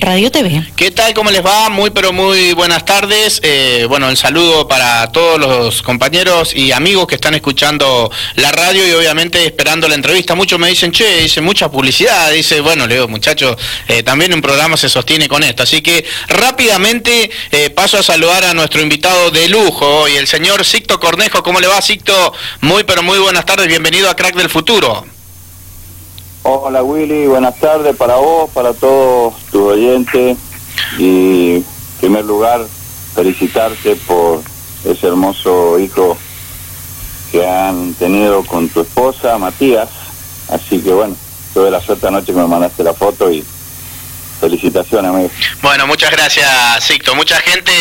Radio TV. ¿Qué tal? ¿Cómo les va? Muy pero muy buenas tardes. Eh, bueno, el saludo para todos los compañeros y amigos que están escuchando la radio y obviamente esperando la entrevista. Muchos me dicen, che, dice mucha publicidad. Dice, bueno, le digo, muchachos, eh, también un programa se sostiene con esto. Así que rápidamente eh, paso a saludar a nuestro invitado de lujo y el señor Sicto Cornejo. ¿Cómo le va, Sicto? Muy pero muy buenas tardes. Bienvenido a Crack del Futuro. Hola Willy, buenas tardes para vos, para todos tus oyentes. Y en primer lugar felicitarte por ese hermoso hijo que han tenido con tu esposa Matías, así que bueno, tuve la suerte anoche que me mandaste la foto y Felicitaciones, amigo. Bueno, muchas gracias, Sicto. Mucha gente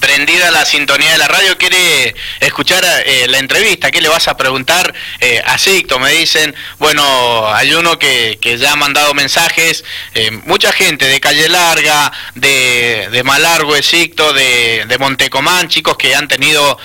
prendida a la sintonía de la radio quiere escuchar eh, la entrevista. ¿Qué le vas a preguntar eh, a Sicto? Me dicen, bueno, hay uno que, ya ha mandado mensajes, eh, mucha gente de Calle Larga, de, de Malargo, de Sicto, de, de Montecomán, chicos que han tenido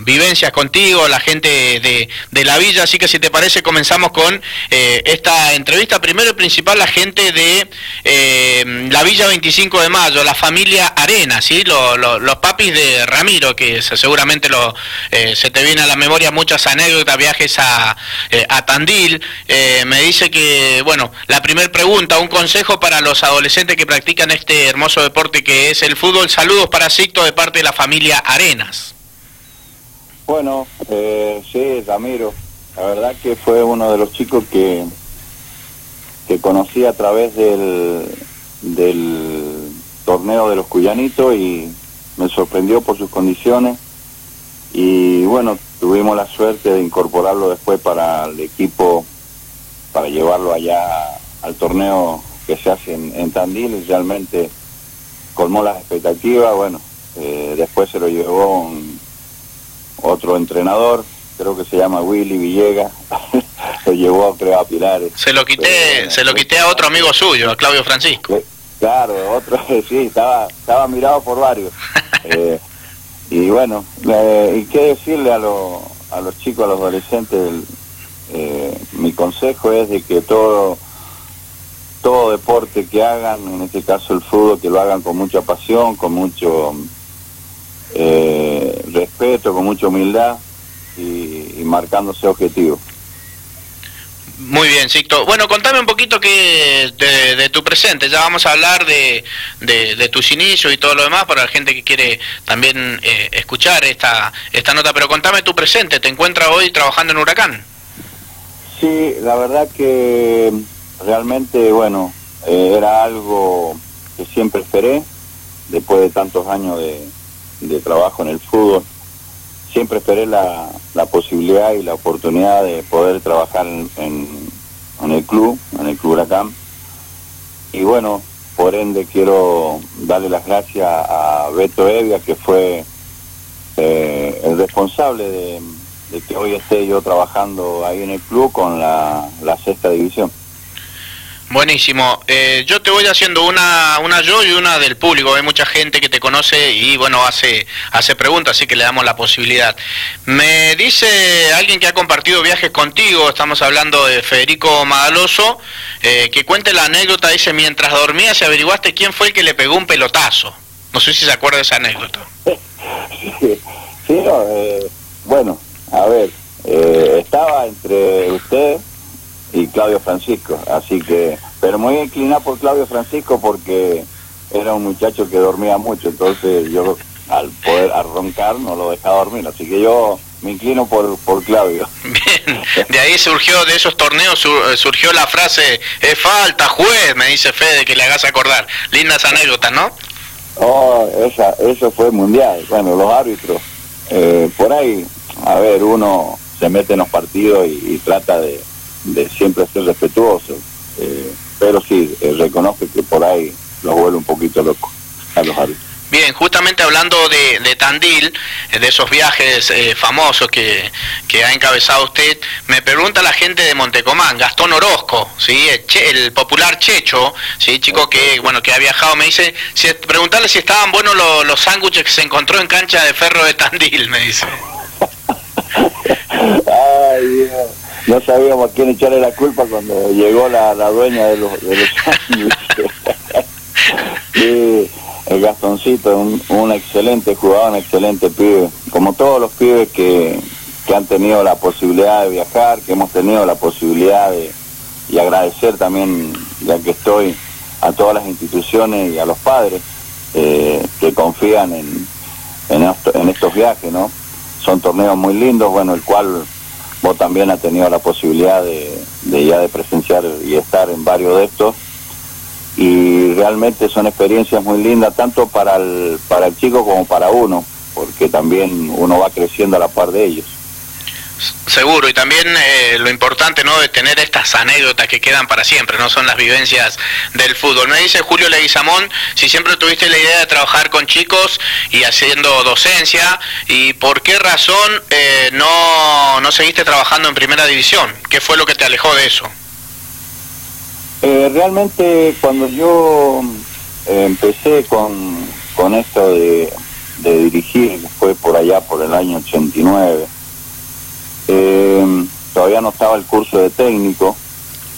vivencias contigo, la gente de, de la villa. Así que si te parece, comenzamos con esta entrevista. Primero y principal, la gente de eh, la Villa 25 de Mayo, la familia Arena, ¿sí? los papis de Ramiro, que seguramente lo, eh, se te viene a la memoria muchas anécdotas, viajes a, eh, a Tandil. Eh, me dice que, bueno, la primera pregunta, un consejo para los adolescentes que practican este hermoso deporte que es el fútbol. Saludos para Sicto de parte de la familia Arenas. Bueno, sí, Ramiro, la verdad que fue uno de los chicos que que conocí a través del, del torneo de los Cuyanitos y me sorprendió por sus condiciones. Y bueno, tuvimos la suerte de incorporarlo después para el equipo, para llevarlo allá al torneo que se hace en, Tandil y realmente colmó las expectativas, bueno, eh, después se lo llevó otro entrenador, creo que se llama Willy Villegas, se llevó a Pilares. Se lo quité, se lo quité a otro amigo suyo, a Claudio Francisco. Claro, otro, sí, estaba, estaba mirado por varios. Eh, y bueno, ¿y qué decirle a, a los chicos, a los adolescentes? Eh, mi consejo es de que todo todo deporte que hagan, en este caso el fútbol, que lo hagan con mucha pasión, con mucho eh, respeto, con mucha humildad y, y marcándose objetivos. Muy bien, Sicto. Bueno, contame un poquito que de, tu presente. Ya vamos a hablar de, de, tus inicios y todo lo demás para la gente que quiere también eh, escuchar esta, esta nota. Pero contame tu presente. ¿Te encuentras hoy trabajando en Huracán? Sí, la verdad que realmente, bueno, eh, era algo que siempre esperé después de tantos años de, de trabajo en el fútbol siempre esperé la, la, posibilidad y la oportunidad de poder trabajar en, el club, en el Club Huracán. Y bueno, por ende quiero darle las gracias a Beto Evia, que fue eh, el responsable de, que hoy esté yo trabajando ahí en el club con la sexta división. Buenísimo. Eh, yo te voy haciendo una, una yo y una del público. Hay mucha gente que te conoce y bueno, hace, hace preguntas, así que le damos la posibilidad. Me dice alguien que ha compartido viajes contigo, estamos hablando de Federico Madaloso, eh, que cuente la anécdota, dice, mientras dormías y averiguaste quién fue el que le pegó un pelotazo. No sé si se acuerda de esa anécdota. Sí, eh, bueno, a ver, estaba entre usted y Claudio Francisco. Así que, pero muy inclinado por Claudio Francisco porque era un muchacho que dormía mucho, entonces yo al poder arroncar no lo dejaba dormir, así que yo me inclino por, por Claudio. Bien, de ahí surgió, de esos torneos eh, surgió la frase, es falta, juez, me dice Fede, que le hagas acordar. Lindas anécdotas, ¿no? Oh, esa, eso fue mundial. Bueno, los árbitros, eh, por ahí, a ver, uno se mete en los partidos y trata de, de siempre ser respetuoso, eh, pero sí, eh, reconozco que por ahí los vuelve un poquito loco a los árbitros. Bien, justamente hablando de, Tandil, eh, de esos viajes famosos que, que, ha encabezado usted, me pregunta la gente de Montecomán, Gastón Orozco, ¿sí? el, popular Checho, ¿sí? chico que bueno que ha viajado, me dice, si, preguntarle si estaban buenos los, los sándwiches que se encontró en cancha de ferro de Tandil, me dice. No sabíamos a quién echarle la culpa cuando llegó la, la dueña de los, de los Gastoncito, un, un excelente jugador, un excelente pibe, como todos los pibes que, que han tenido la posibilidad de viajar, que hemos tenido la posibilidad de, y agradecer también, ya que estoy, a todas las instituciones y a los padres eh, que confían en, en, estos viajes, ¿no? Son torneos muy lindos, bueno, el cual vos también has tenido la posibilidad de, de ya de presenciar y estar en varios de estos y realmente son experiencias muy lindas tanto para el, para el chico como para uno, porque también uno va creciendo a la par de ellos. Seguro, y también eh, lo importante no de tener estas anécdotas que quedan para siempre, no son las vivencias del fútbol. Me dice Julio Leguizamón si siempre tuviste la idea de trabajar con chicos y haciendo docencia, y por qué razón eh, no, no seguiste trabajando en primera división, ¿qué fue lo que te alejó de eso? Eh, realmente cuando yo empecé con, con esto de, de dirigir, fue por allá por el año 89, eh, todavía no estaba el curso de técnico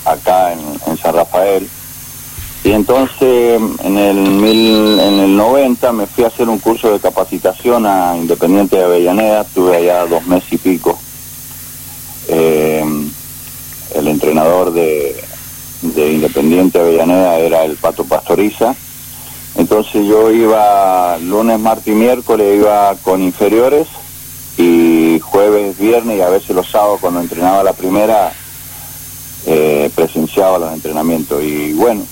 acá en, San Rafael. Y entonces en el, en el 90 me fui a hacer un curso de capacitación a Independiente de Avellaneda, estuve allá dos meses y pico. Eh, el entrenador de, de Independiente de Avellaneda era el Pato Pastoriza. Entonces yo iba lunes, martes y miércoles, iba con inferiores y jueves, viernes y a veces los sábados cuando entrenaba la primera eh, presenciaba los entrenamientos y bueno,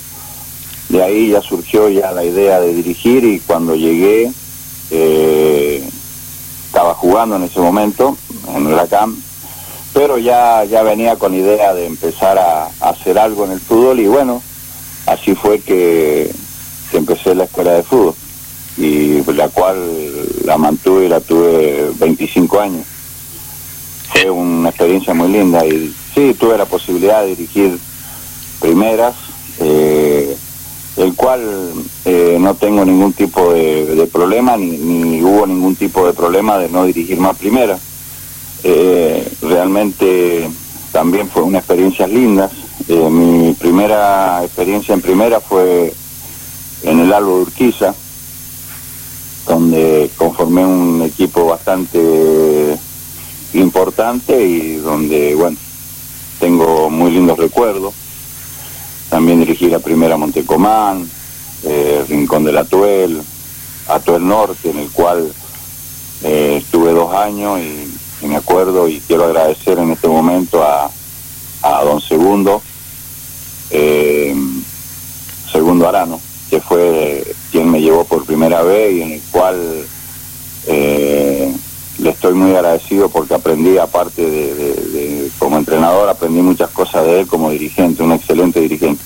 de ahí ya surgió ya la idea de dirigir y cuando llegué eh, estaba jugando en ese momento en Huracán, pero ya, ya venía con idea de empezar a, hacer algo en el fútbol y bueno, así fue que, que empecé la escuela de fútbol y la cual la mantuve y la tuve 25 años. Una experiencia muy linda y sí, tuve la posibilidad de dirigir primeras, eh, el cual eh, no tengo ningún tipo de, problema, ni, hubo ningún tipo de problema de no dirigir más primeras. Eh, realmente también fue una experiencia linda. mi primera experiencia en primera fue en el Albo de Urquiza, donde conformé un equipo bastante importante y donde, bueno, tengo muy lindos recuerdos. También dirigí la primera Montecomán, eh, Rincón de la Tuel, Atuel Norte, en el cual eh, estuve dos años y, me acuerdo y quiero agradecer en este momento a, a don Segundo, eh, Segundo Arano, que fue quien me llevó por primera vez y en el cual eh, le estoy muy agradecido porque aprendí, aparte de, como entrenador, aprendí muchas cosas de él como dirigente, un excelente dirigente.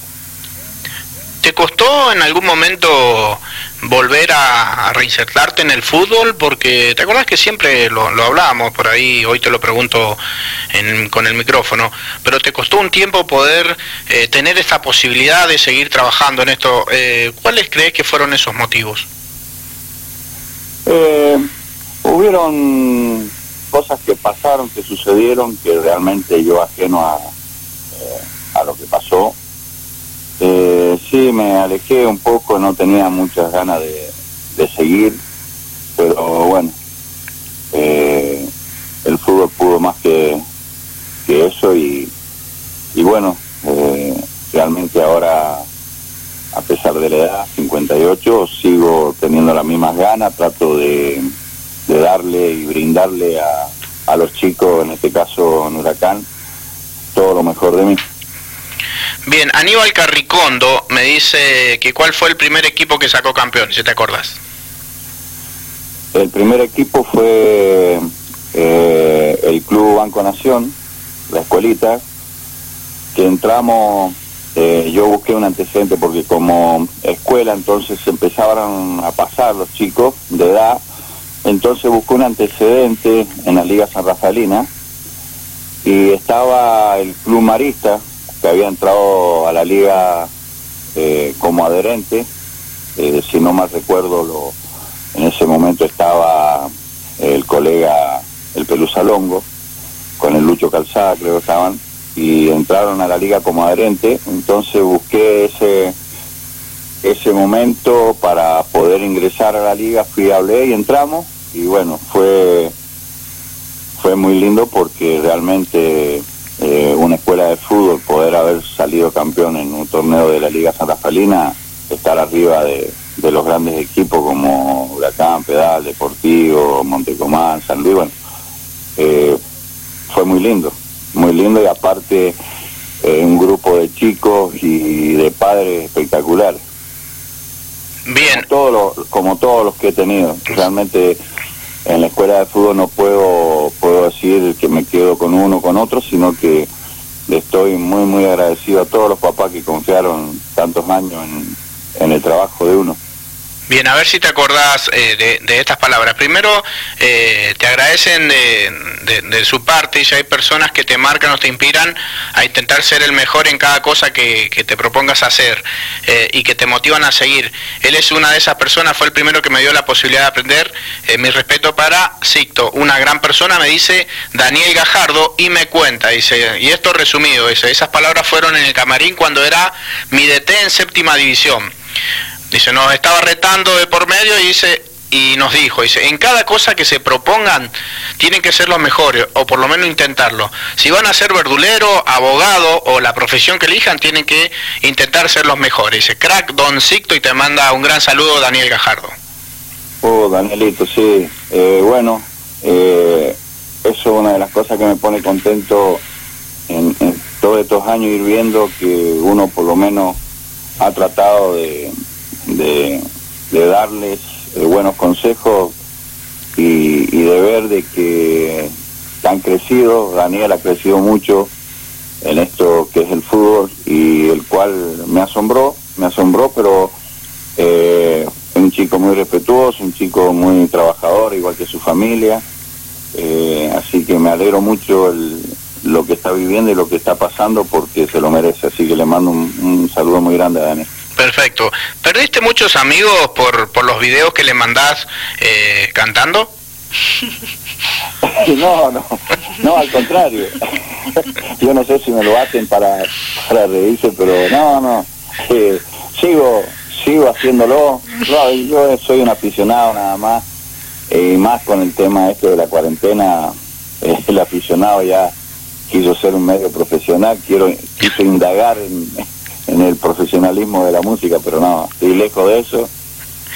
¿Te costó en algún momento volver a, reinsertarte en el fútbol? Porque te acuerdas que siempre lo, hablábamos por ahí, hoy te lo pregunto con el micrófono, pero te costó un tiempo poder eh, tener esta posibilidad de seguir trabajando en esto. Eh, ¿Cuáles crees que fueron esos motivos? Eh, hubieron cosas que pasaron, que sucedieron, que realmente yo ajeno a, a lo que pasó, eh, sí, me alejé un poco, no tenía muchas ganas de, seguir, pero bueno, eh, el fútbol pudo más que, que eso y, y bueno, eh, realmente ahora, a pesar de la edad, 58, sigo teniendo las mismas ganas, trato de, de darle y brindarle a, a los chicos, en este caso en Huracán, todo lo mejor de mí. Bien, Aníbal Carricondo me dice que cuál fue el primer equipo que sacó campeón, si te acordás. El primer equipo fue eh, el Club Banco Nación, la escuelita, que entramos, eh, yo busqué un antecedente porque como escuela entonces empezaban a pasar los chicos de edad, entonces busqué un antecedente en la Liga San Rafaelina y estaba el Club Marista, que había entrado a la liga eh, como adherente, eh, si no mal recuerdo, lo, en ese momento estaba el colega, el Pelusa Longo, con el Lucho Calzada creo que estaban, y entraron a la liga como adherente, entonces busqué ese ese momento para poder ingresar a la liga fui, hablé y entramos y bueno, fue, fue muy lindo porque realmente eh, una escuela de fútbol, poder haber salido campeón en un torneo de la Liga Santa Felina, estar arriba de, los grandes equipos como Huracán, Pedal, Deportivo, Montecomán, San Luis, bueno, eh, fue muy lindo, muy lindo y aparte eh, un grupo de chicos y de padres espectacular. Bien. Como todos los, como todos los que he tenido. Realmente en la escuela de fútbol no puedo, puedo decir que me quedo con uno o con otro, sino que estoy muy, muy agradecido a todos los papás que confiaron tantos años en el trabajo de uno. Bien, a ver si te acordás eh, de, estas palabras. Primero, eh, te agradecen de, su parte y si hay personas que te marcan o te inspiran a intentar ser el mejor en cada cosa que, te propongas hacer eh, y que te motivan a seguir. Él es una de esas personas, fue el primero que me dio la posibilidad de aprender. mi respeto para Sicto, una gran persona, me dice Daniel Gajardo y me cuenta, y esto resumido, esas palabras fueron en el camarín cuando era mi DT en séptima división. Dice, nos estaba retando de por medio y dice, y nos dijo, dice, en cada cosa que se propongan tienen que ser los mejores, o por lo menos intentarlo. Si van a ser verdulero, abogado o la profesión que elijan, tienen que intentar ser los mejores. Dice, crack, don Sicto, y te manda un gran saludo Daniel Gajardo. Oh, Danielito, sí. Eh, bueno, eh, eso es una de las cosas que me pone contento en todos estos años ir viendo que uno por lo menos ha tratado de de, darles eh, buenos consejos y, de ver de que han crecido, Daniel ha crecido mucho en esto que es el fútbol y el cual me asombró, me asombró, pero eh, un chico muy respetuoso, un chico muy trabajador, igual que su familia, eh, así que me alegro mucho lo que está viviendo y lo que está pasando porque se lo merece, así que le mando un, un saludo muy grande a Daniel. Perfecto. ¿Perdiste muchos amigos por, por los videos que le mandás eh, cantando? No, no, no, al contrario. Yo no sé si me lo hacen para, para reírse, pero no, no. Eh, sigo, sigo haciéndolo. yo soy un aficionado nada más. Y más con el tema este de la cuarentena, el aficionado ya quiso ser un medio profesional, quiero quiso indagar en, en el profesionalismo de la música, pero no, estoy lejos de eso.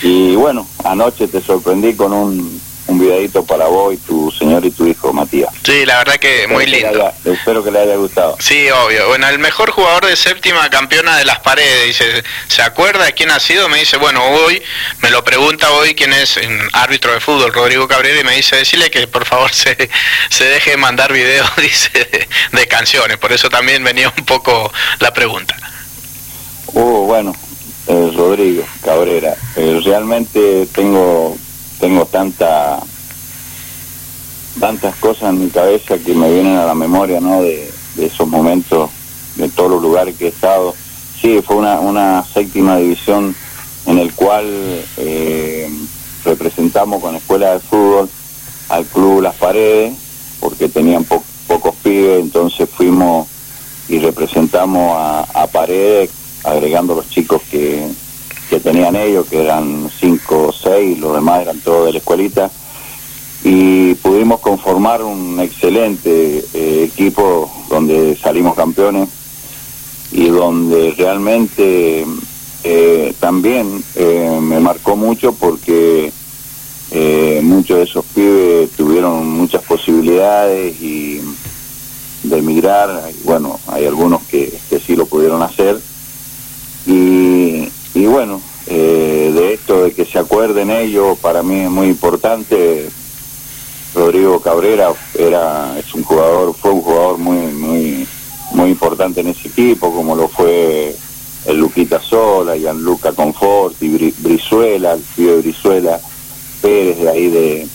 Y bueno, anoche te sorprendí con un, un videito para vos y tu señor y tu hijo Matías. Sí, la verdad que muy lindo. espero que le haya gustado. Sí, obvio. Bueno, el mejor jugador de séptima campeona de las paredes, dice, ¿se acuerda de quién ha sido? Me dice, bueno, hoy, me lo pregunta hoy quién es árbitro de fútbol, Rodrigo Cabrera, y me dice, decirle que por favor se, se deje mandar videos, dice, de, de canciones. Por eso también venía un poco la pregunta. Oh, bueno, eh, Rodrigo Cabrera, eh, realmente tengo tengo tanta tantas cosas en mi cabeza que me vienen a la memoria, ¿no? De, esos momentos, de todos los lugares que he estado. Sí, fue una, una séptima división en el cual eh, representamos con escuela de fútbol al club Las Paredes, porque tenían pocos pibes, entonces fuimos y representamos a, a Paredes agregando los chicos que, que tenían ellos, que eran cinco o seis, los demás eran todos de la escuelita, y pudimos conformar un excelente eh, equipo donde salimos campeones y donde realmente eh, también eh, me marcó mucho porque muchos de esos pibes tuvieron muchas posibilidades y de emigrar, bueno, hay algunos que, que sí lo pudieron hacer, y, y bueno, eh, de esto de que se acuerden ellos, para mí es muy importante. Rodrigo Cabrera era es un jugador, fue un jugador muy muy muy importante en ese equipo, como lo fue el Luquita Sola, Gianluca Confort y Brizuela, el tío de Brizuela, Pérez de ahí de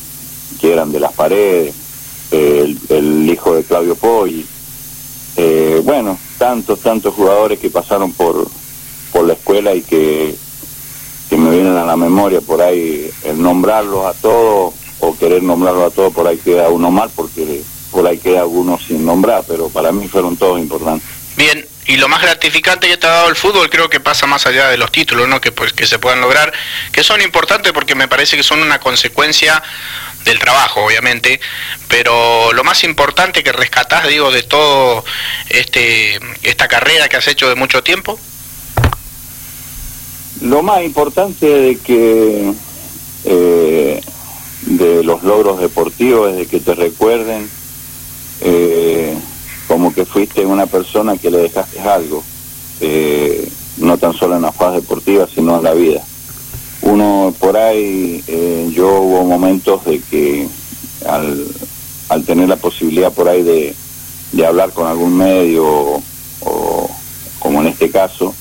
que eran de las paredes, el, hijo de Claudio Poggi. Eh, bueno, tantos, tantos jugadores que pasaron por, por la escuela y que, que me vienen a la memoria por ahí el nombrarlos a todos o querer nombrarlos a todos por ahí queda uno mal porque por ahí queda uno sin nombrar, pero para mí fueron todos importantes. Bien, y lo más gratificante que te ha dado el fútbol creo que pasa más allá de los títulos, ¿no? Que pues que se puedan lograr, que son importantes porque me parece que son una consecuencia del trabajo, obviamente, pero lo más importante que rescatás, digo, de todo este esta carrera que has hecho de mucho tiempo. Lo más importante de que eh, de los logros deportivos es de que te recuerden eh, como que fuiste una persona que le dejaste algo, eh, no tan solo en la fase deportiva, sino en la vida. Uno por ahí, eh, yo hubo momentos de que al, tener la posibilidad por ahí de, de hablar con algún medio o, como en este caso,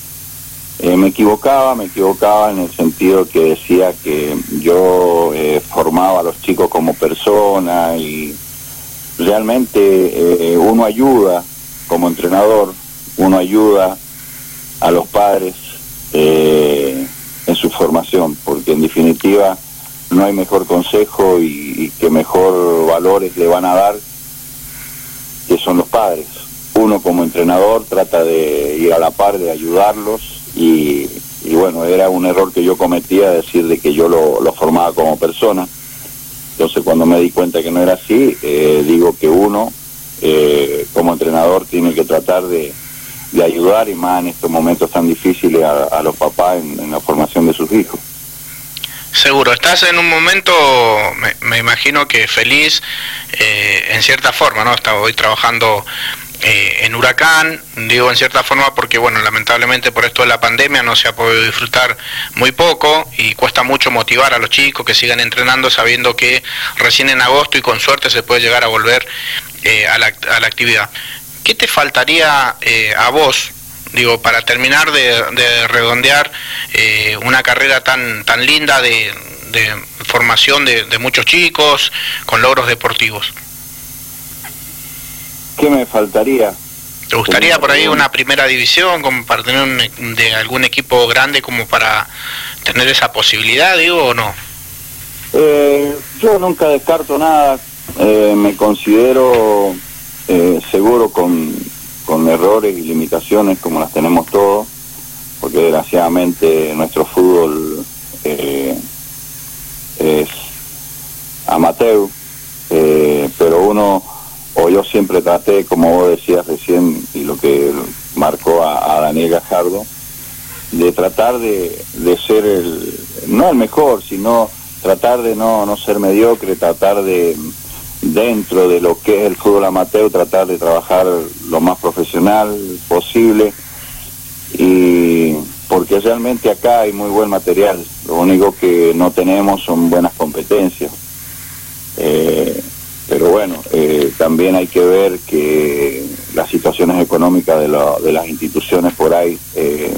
eh, me equivocaba, me equivocaba en el sentido que decía que yo eh, formaba a los chicos como persona y realmente eh, uno ayuda como entrenador, uno ayuda a los padres en su formación, porque en definitiva no hay mejor consejo y, que mejor valores le van a dar que son los padres. Uno como entrenador trata de ir a la par, de ayudarlos y, y bueno, era un error que yo cometía decir de que yo lo, formaba como persona entonces cuando me di cuenta que no era así, eh, digo que uno eh, como entrenador tiene que tratar de, ayudar y más en estos momentos tan difíciles a, a los papás en, la formación de sus hijos. Seguro, estás en un momento, me, me imagino que feliz eh, en cierta forma, ¿no? Estaba hoy trabajando eh, en Huracán, digo en cierta forma porque, bueno, lamentablemente por esto de la pandemia no se ha podido disfrutar muy poco y cuesta mucho motivar a los chicos que sigan entrenando sabiendo que recién en agosto y con suerte se puede llegar a volver eh, a, la, a, la, actividad. ¿Qué te faltaría eh, a vos, digo, para terminar de, de redondear eh, una carrera tan, tan linda de, de formación de muchos chicos con logros deportivos? ¿Qué me faltaría? ¿Te gustaría por ahí una primera división como para tener un, de algún equipo grande como para tener esa posibilidad, digo, o no? Eh, yo nunca descarto nada, eh, me considero eh, seguro con, con errores y limitaciones como las tenemos todos, porque desgraciadamente nuestro fútbol eh, es amateur, eh, pero uno o yo siempre traté, como vos decías recién, y lo que marcó a, Daniel Gajardo, de tratar de, de, ser el, no el mejor, sino tratar de no, no ser mediocre, tratar de, dentro de lo que es el fútbol amateur, tratar de trabajar lo más profesional posible, y porque realmente acá hay muy buen material, lo único que no tenemos son buenas competencias. Eh, pero bueno, eh, también hay que ver que las situaciones económicas de, la, de las instituciones por ahí eh,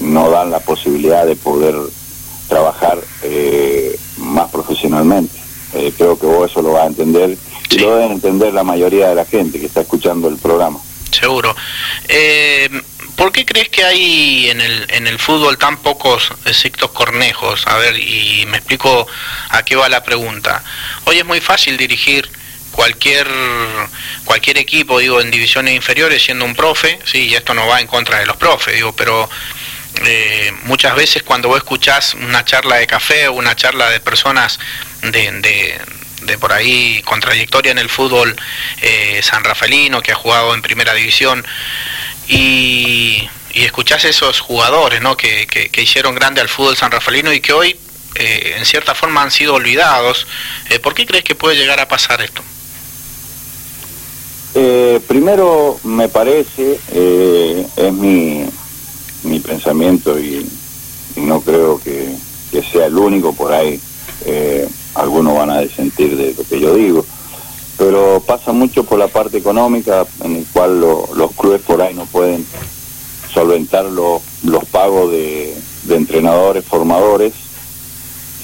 no dan la posibilidad de poder trabajar eh, más profesionalmente. Eh, creo que vos eso lo vas a entender y lo deben entender la mayoría de la gente que está escuchando el programa. Seguro. Eh, ¿Por qué crees que hay en el, en el fútbol tan pocos exactos cornejos? A ver, y me explico a qué va la pregunta. Hoy es muy fácil dirigir cualquier cualquier equipo, digo, en divisiones inferiores siendo un profe, sí, y esto no va en contra de los profes, digo, pero eh, muchas veces cuando vos escuchás una charla de café o una charla de personas de, de, de por ahí con trayectoria en el fútbol eh, san rafaelino que ha jugado en primera división y, y escuchás esos jugadores ¿no? que, que, hicieron grande al fútbol san rafaelino y que hoy eh, en cierta forma han sido olvidados. Eh, ¿Por qué crees que puede llegar a pasar esto? Eh, primero, me parece, eh, es mi, mi pensamiento y, no creo que, que, sea el único por ahí. Eh, algunos van a desentir de lo que yo digo, pero pasa mucho por la parte económica en el cual lo, los clubes por ahí no pueden solventar lo, los pagos de, de entrenadores, formadores,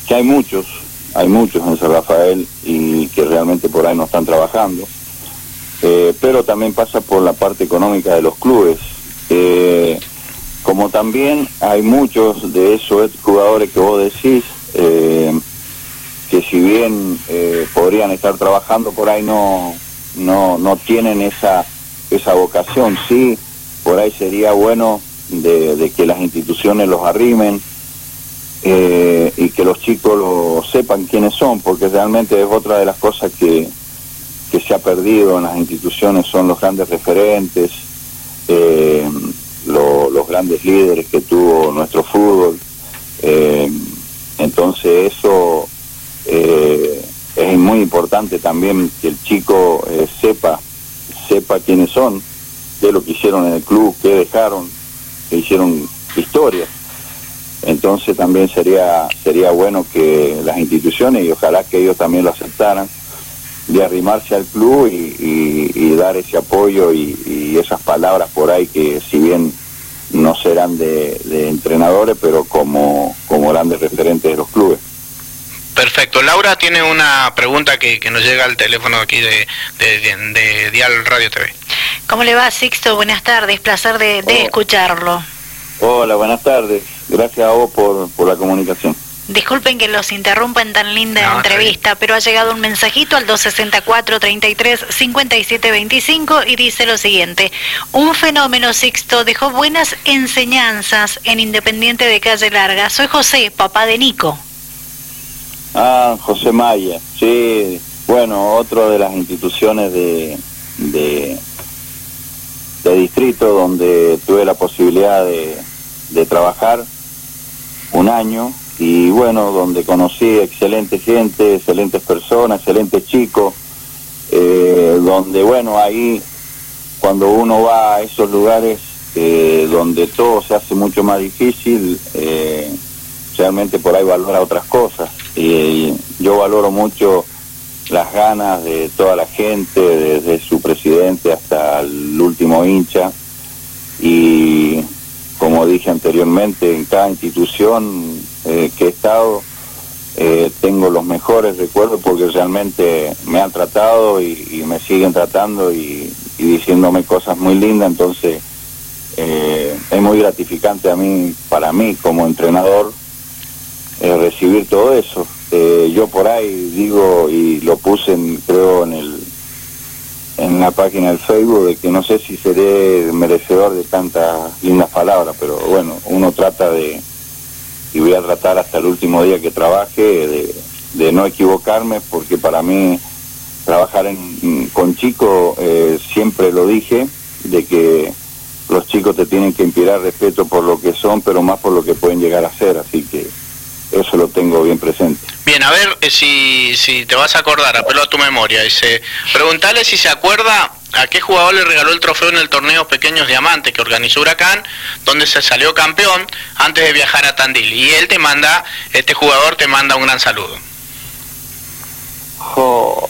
que hay muchos, hay muchos en San Rafael y que realmente por ahí no están trabajando eh, pero también pasa por la parte económica de los clubes. Eh, como también hay muchos de esos jugadores que vos decís, eh, que si bien eh, podrían estar trabajando por ahí no, no, no tienen esa, esa vocación, sí por ahí sería bueno de, que las instituciones los arrimen eh, y que los chicos lo sepan quiénes son, porque realmente es otra de las cosas que, que se ha perdido en las instituciones, son los grandes referentes, eh, los grandes líderes que tuvo nuestro fútbol. Eh, entonces eso es muy importante también que el chico sepa, sepa quiénes son, qué es lo que hicieron en el club, qué dejaron, que hicieron historia. Entonces también sería sería bueno que las instituciones y ojalá que ellos también lo aceptaran de arrimarse al club y, dar ese apoyo y, esas palabras por ahí que si bien no serán de, entrenadores pero como como grandes referentes de los clubes. Perfecto. Laura tiene una pregunta que, nos llega al teléfono aquí de, de, Dial Radio TV. ¿Cómo le va, Sixto? Buenas tardes, placer de, escucharlo. Hola, buenas tardes. Gracias a vos por, por la comunicación. Disculpen que los interrumpa en tan linda entrevista, pero ha llegado un mensajito al 264 33 57 25 y dice lo siguiente: Un fenómeno Sixto dejó buenas enseñanzas en Independiente de Calle Larga. Soy José, papá de Nico. Ah, José Maya, sí. Bueno, otro de las instituciones de, de, distrito donde tuve la posibilidad de, de trabajar un año y bueno, donde conocí excelente gente, excelentes personas, excelentes chicos, eh, donde bueno, ahí cuando uno va a esos lugares eh, donde todo se hace mucho más difícil, eh, realmente por ahí valora otras cosas. Y yo valoro mucho las ganas de toda la gente, desde su presidente hasta el último hincha. Y como dije anteriormente, en cada institución eh, que he estado, eh, tengo los mejores recuerdos porque realmente me han tratado y, me siguen tratando y, diciéndome cosas muy lindas. Entonces, eh, es muy gratificante a mí, para mí como entrenador, recibir todo eso. Eh, yo por ahí digo y lo puse en, creo en el en la página del Facebook de que no sé si seré merecedor de tantas lindas palabras, pero bueno, uno trata de y voy a tratar hasta el último día que trabaje de, no equivocarme porque para mí trabajar en, con chicos eh, siempre lo dije de que los chicos te tienen que inspirar respeto por lo que son, pero más por lo que pueden llegar a ser, así que eso lo tengo bien presente. Bien, a ver eh, si, si te vas a acordar, apelo a tu memoria. Dice, preguntale si se acuerda a qué jugador le regaló el trofeo en el torneo Pequeños Diamantes que organizó Huracán, donde se salió campeón antes de viajar a Tandil. Y él te manda, este jugador te manda un gran saludo. Oh,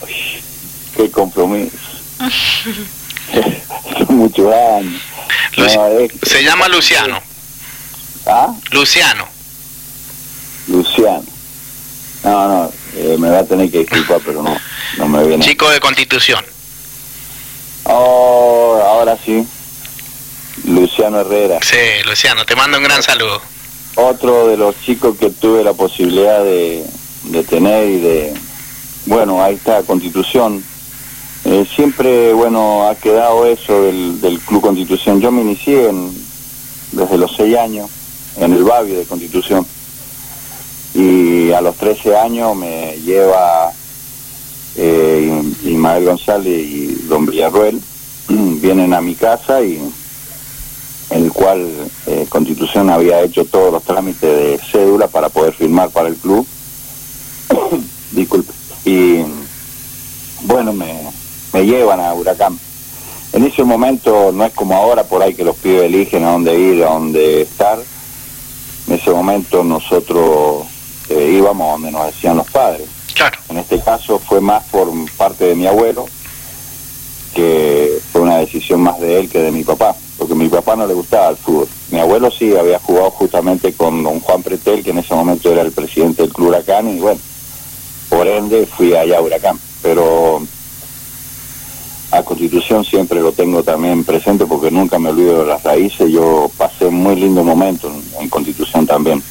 ¡Qué compromiso! Muchos años. se llama Luciano. ¿Ah? Luciano. Luciano. No, no, eh, me va a tener que disculpar, pero no, no me viene. Chico de Constitución. Oh, ahora sí. Luciano Herrera. Sí, Luciano, te mando un gran saludo. Otro de los chicos que tuve la posibilidad de, de tener y de... Bueno, ahí está, Constitución. Eh, siempre, bueno, ha quedado eso del, del Club Constitución. Yo me inicié en, desde los seis años en el Babi de Constitución y a los 13 años me lleva eh, Ismael González y Don Villarruel, vienen a mi casa y en el cual eh, Constitución había hecho todos los trámites de cédula para poder firmar para el club. Disculpe. Y bueno, me, me llevan a Huracán. En ese momento no es como ahora por ahí que los pibes eligen a dónde ir, a dónde estar. En ese momento nosotros eh, íbamos donde nos decían los padres. Claro. En este caso fue más por parte de mi abuelo, que fue una decisión más de él que de mi papá, porque a mi papá no le gustaba el fútbol. Mi abuelo sí había jugado justamente con don Juan Pretel, que en ese momento era el presidente del Club Huracán, y bueno, por ende fui allá a Huracán. Pero a Constitución siempre lo tengo también presente porque nunca me olvido de las raíces. Yo pasé un muy lindo momento en Constitución también.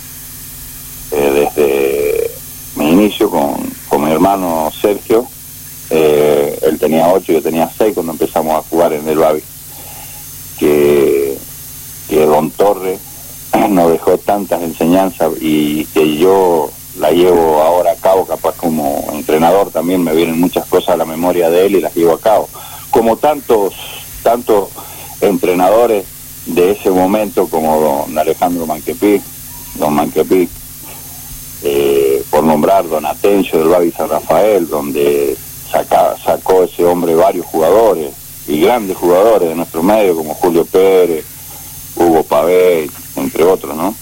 Eh, desde mi inicio con, mi hermano Sergio. Eh, él tenía ocho, yo tenía seis cuando empezamos a jugar en el Babi. Que Torre nos dejó tantas enseñanzas y que yo la llevo ahora a cabo, capaz como entrenador también me vienen muchas cosas a la memoria de él y las llevo a cabo. Como tantos, tantos entrenadores de ese momento como don Alejandro Manquepí, don Manquepí, nombrar don Atencio del Babi San Rafael, donde saca, sacó ese hombre varios jugadores y grandes jugadores de nuestro medio como Julio Pérez, Hugo Pavé, entre otros, ¿no?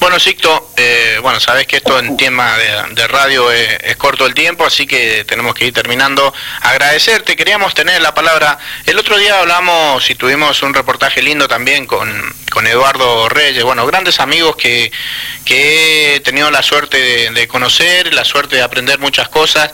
Bueno, Sicto, eh, bueno, sabes que esto en tema de, radio es, corto el tiempo, así que tenemos que ir terminando. Agradecerte, queríamos tener la palabra. El otro día hablamos y tuvimos un reportaje lindo también con, con Eduardo Reyes, bueno, grandes amigos que, que he tenido la suerte de, de conocer, la suerte de aprender muchas cosas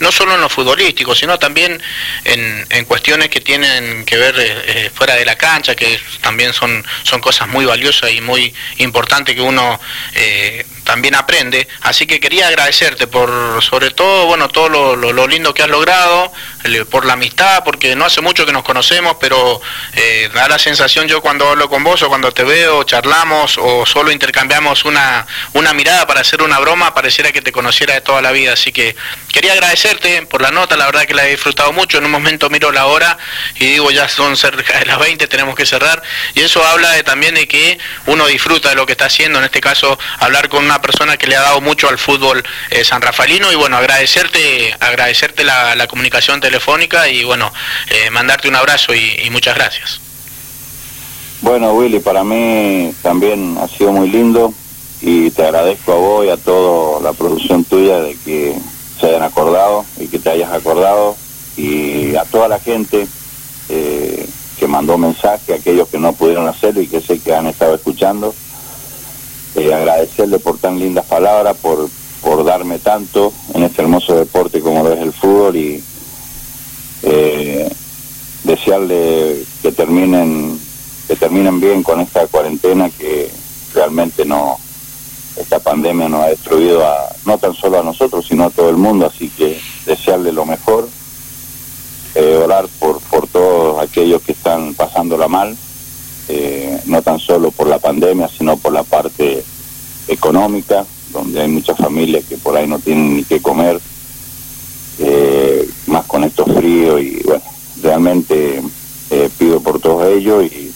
no solo en lo futbolístico, sino también en, en cuestiones que tienen que ver eh, eh, fuera de la cancha, que también son, son cosas muy valiosas y muy importantes que uno eh, también aprende. Así que quería agradecerte por, sobre todo, bueno, todo lo, lo, lindo que has logrado, por la amistad, porque no hace mucho que nos conocemos, pero da la sensación yo cuando hablo con vos o cuando te veo, charlamos o solo intercambiamos una, una mirada para hacer una broma, pareciera que te conociera de toda la vida. Así que quería agradecer agradecerte por la nota, la verdad que la he disfrutado mucho. En un momento miro la hora y digo, ya son cerca de las 20, tenemos que cerrar. Y eso habla de, también de que uno disfruta de lo que está haciendo, en este caso, hablar con persona que le ha dado mucho al fútbol eh, san rafaelino y bueno, agradecerte, agradecerte la, comunicación telefónica y bueno, eh, mandarte un abrazo y, muchas gracias. Bueno, Willy, para mí también ha sido muy lindo y te agradezco a vos y a toda la producción tuya de que se hayan acordado y que te hayas acordado y a toda la gente eh, que mandó mensaje, aquellos que no pudieron hacerlo y que sé que han estado escuchando, eh, agradecerle por tan lindas palabras, por, por darme tanto en este hermoso deporte como es el fútbol y eh, desearle que terminen que terminen bien con esta cuarentena que realmente no esta pandemia nos ha destruido a, no tan solo a nosotros, sino a todo el mundo, así que desearle lo mejor, eh, orar por, por todos aquellos que están pasándola mal, eh, no tan solo por la pandemia, sino por la parte económica, donde hay muchas familias que por ahí no tienen ni qué comer, eh, más con estos fríos y bueno, realmente pido por todos ellos y,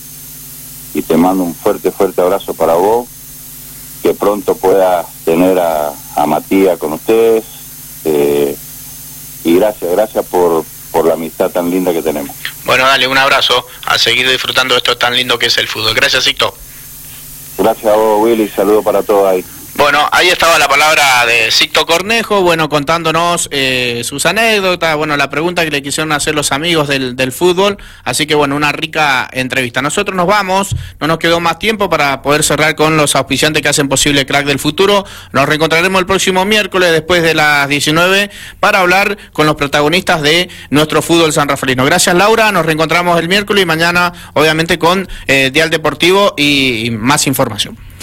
y te mando un fuerte, fuerte abrazo para vos que pronto pueda tener a, Matías con ustedes. Eh, y gracias, gracias por, por la amistad tan linda que tenemos. Bueno, dale un abrazo, a seguir disfrutando de esto tan lindo que es el fútbol. Gracias, Sicto. Gracias a vos, Willy, saludo para todos ahí. Bueno, ahí estaba la palabra de Sicto Cornejo, bueno, contándonos eh, sus anécdotas, bueno, la pregunta que le quisieron hacer los amigos del, del, fútbol, así que bueno, una rica entrevista. Nosotros nos vamos, no nos quedó más tiempo para poder cerrar con los auspiciantes que hacen posible Crack del Futuro. Nos reencontraremos el próximo miércoles después de las 19 para hablar con los protagonistas de nuestro fútbol san rafaelino. Gracias Laura, nos reencontramos el miércoles y mañana obviamente con eh, Dial Deportivo y más información.